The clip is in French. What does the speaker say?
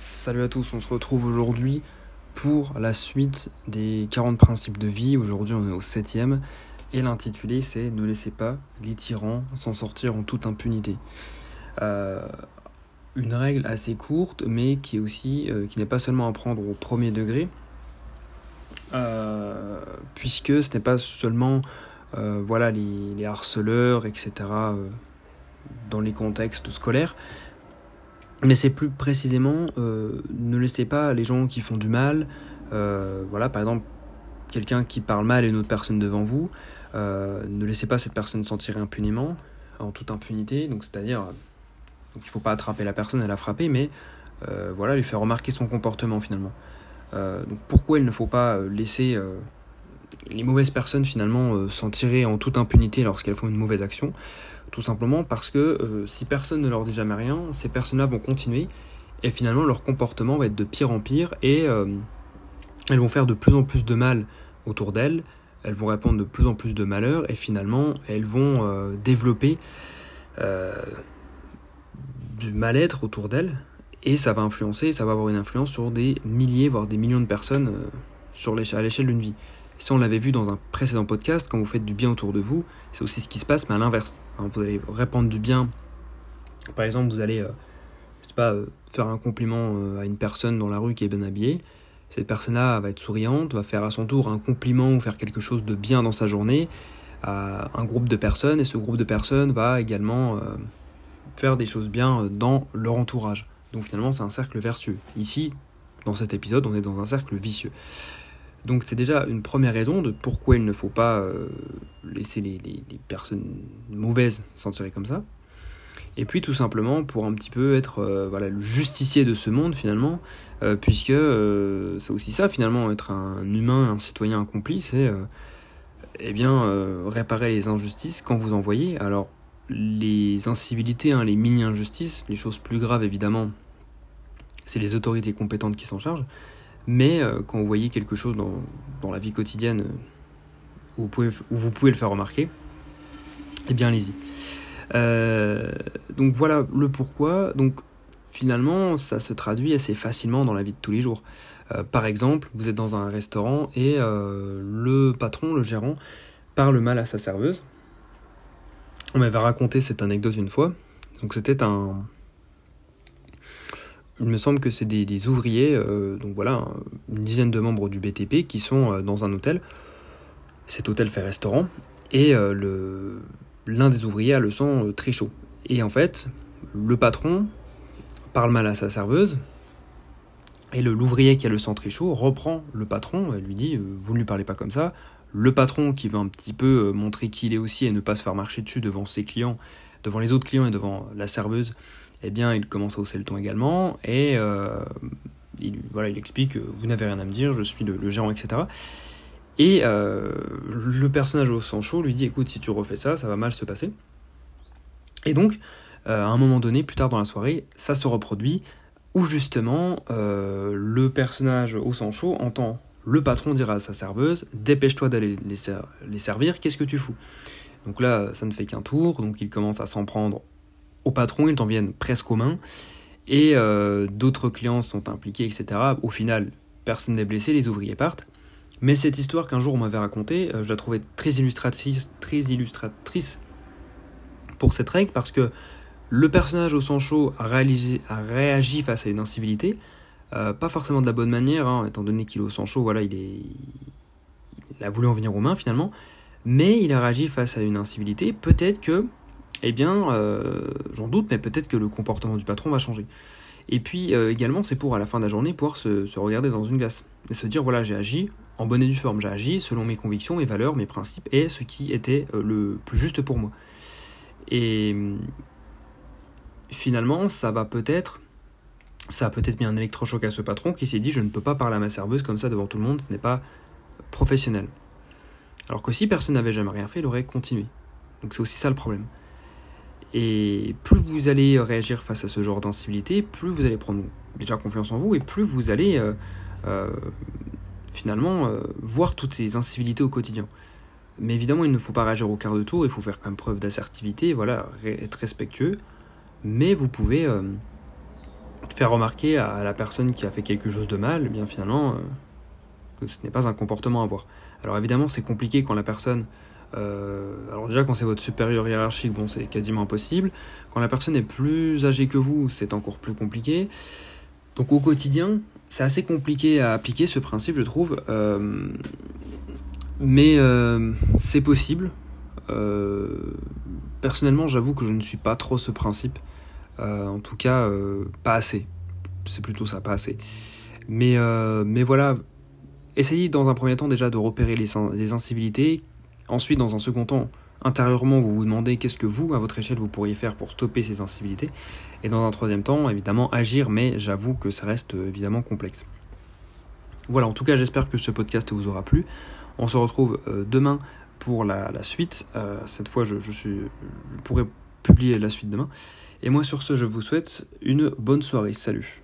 Salut à tous, on se retrouve aujourd'hui pour la suite des 40 principes de vie. Aujourd'hui on est au 7ème et l'intitulé c'est Ne laissez pas les tyrans s'en sortir en toute impunité. Euh, une règle assez courte mais qui est aussi euh, qui n'est pas seulement à prendre au premier degré euh, puisque ce n'est pas seulement voilà les, les, harceleurs etc dans les contextes scolaires mais c'est plus précisément, euh, ne laissez pas les gens qui font du mal, euh, voilà, par exemple, quelqu'un qui parle mal et une autre personne devant vous, euh, ne laissez pas cette personne s'en tirer impunément, en toute impunité, donc c'est-à-dire, donc il faut pas attraper la personne et la frapper, mais voilà, lui faire remarquer son comportement finalement. pourquoi il ne faut pas laisser les mauvaises personnes finalement s'en tirer en toute impunité lorsqu'elles font une mauvaise action tout simplement parce que euh, si personne ne leur dit jamais rien, ces personnes-là vont continuer et finalement leur comportement va être de pire en pire et euh, elles vont faire de plus en plus de mal autour d'elles, elles vont répandre de plus en plus de malheur et finalement elles vont euh, développer du mal-être autour d'elles et ça va influencer, ça va avoir une influence sur des milliers voire des millions de personnes à l'échelle d'une vie. Si on l'avait vu dans un précédent podcast, quand vous faites du bien autour de vous, c'est aussi ce qui se passe, mais à l'inverse. Vous allez répandre du bien. Par exemple, vous allez, euh, je sais pas, euh, faire un compliment euh, à une personne dans la rue qui est bien habillée. Cette personne-là va être souriante, va faire à son tour un compliment ou faire quelque chose de bien dans sa journée à un groupe de personnes, et ce groupe de personnes va également faire des choses bien dans leur entourage. Donc finalement, c'est un cercle vertueux. Ici, dans cet épisode, on est dans un cercle vicieux. Donc c'est déjà une première raison de pourquoi il ne faut pas euh, laisser les, personnes mauvaises s'en tirer comme ça. Et puis tout simplement pour un petit peu être euh, voilà, le justicier de ce monde finalement, euh, puisque c'est aussi ça finalement, être un humain, un citoyen accompli, c'est eh bien réparer les injustices quand vous en voyez. Alors les incivilités, hein, les mini-injustices, les choses plus graves évidemment, c'est les autorités compétentes qui s'en chargent. Mais euh, quand vous voyez quelque chose dans, la vie quotidienne euh, où vous, pouvez, vous pouvez le faire remarquer, eh bien allez-y. Euh, donc voilà le pourquoi. Donc finalement, ça se traduit assez facilement dans la vie de tous les jours. par exemple, vous êtes dans un restaurant et le patron, le gérant, parle mal à sa serveuse. On m'avait raconté cette anecdote une fois. Donc c'était un, il me semble que c'est des, ouvriers, euh, donc voilà, une dizaine de membres du BTP qui sont euh, dans un hôtel. Cet hôtel fait restaurant. Et euh, l'un des ouvriers a le sang très chaud. Et en fait, le patron parle mal à sa serveuse. Et l'ouvrier qui a le sang très chaud reprend le patron et lui dit Vous ne lui parlez pas comme ça. Le patron qui veut un petit peu montrer qui il est aussi et ne pas se faire marcher dessus devant ses clients, devant les autres clients et devant la serveuse, eh bien, il commence à hausser le ton également, et euh, il, voilà, il explique Vous n'avez rien à me dire, je suis le, gérant, etc. Et euh, le personnage au sang chaud lui dit Écoute, si tu refais ça, ça va mal se passer. Et donc, euh, à un moment donné, plus tard dans la soirée, ça se reproduit, où justement, le personnage au sang chaud entend le patron dire à sa serveuse Dépêche-toi d'aller les servir, qu'est-ce que tu fous? Donc là, ça ne fait qu'un tour, donc il commence à s'en prendre au patron, ils t'en viennent presque aux mains. Et euh, d'autres clients sont impliqués, etc. Au final, personne n'est blessé, les ouvriers partent. Mais cette histoire qu'un jour on m'avait racontée, euh, je la trouvais très illustratrice, très illustratrice pour cette règle parce que le personnage au sang chaud a, réagi face à une incivilité, euh, pas forcément de la bonne manière, hein, étant donné qu'il est au sang chaud, voilà, il, est, il a voulu en venir aux mains finalement, mais il a réagi face à une incivilité. Peut-être que eh bien, euh, j'en doute, mais peut-être que le comportement du patron va changer. Et puis euh, également, c'est pour à la fin de la journée pouvoir se, regarder dans une glace et se dire voilà, j'ai agi en bonne et due forme, j'ai agi selon mes convictions, mes valeurs, mes principes et ce qui était euh, le plus juste pour moi. Et finalement, ça va peut-être, ça a peut-être mis un électrochoc à ce patron qui s'est dit je ne peux pas parler à ma serveuse comme ça devant tout le monde, ce n'est pas professionnel. Alors que si personne n'avait jamais rien fait, il aurait continué. Donc c'est aussi ça le problème. Et plus vous allez réagir face à ce genre d'incivilité, plus vous allez prendre déjà confiance en vous et plus vous allez euh, euh, finalement euh, voir toutes ces incivilités au quotidien. Mais évidemment, il ne faut pas réagir au quart de tour, il faut faire comme preuve d'assertivité, voilà, être respectueux. Mais vous pouvez faire remarquer à la personne qui a fait quelque chose de mal, eh bien finalement, que ce n'est pas un comportement à avoir. Alors évidemment, c'est compliqué quand la personne alors déjà quand c'est votre supérieur hiérarchique, bon c'est quasiment impossible. Quand la personne est plus âgée que vous, c'est encore plus compliqué. Donc au quotidien, c'est assez compliqué à appliquer ce principe, je trouve. Euh, mais euh, c'est possible. Euh, personnellement, j'avoue que je ne suis pas trop ce principe. en tout cas, pas assez. C'est plutôt ça, pas assez. Mais, mais voilà, essayez dans un premier temps déjà de repérer les, les incivilités. Ensuite, dans un second temps, intérieurement, vous vous demandez qu'est-ce que vous, à votre échelle, vous pourriez faire pour stopper ces incivilités. Et dans un troisième temps, évidemment, agir, mais j'avoue que ça reste euh, évidemment complexe. Voilà, en tout cas, j'espère que ce podcast vous aura plu. On se retrouve euh, demain pour la, suite. Euh, cette fois, je, pourrai publier la suite demain. Et moi, sur ce, je vous souhaite une bonne soirée. Salut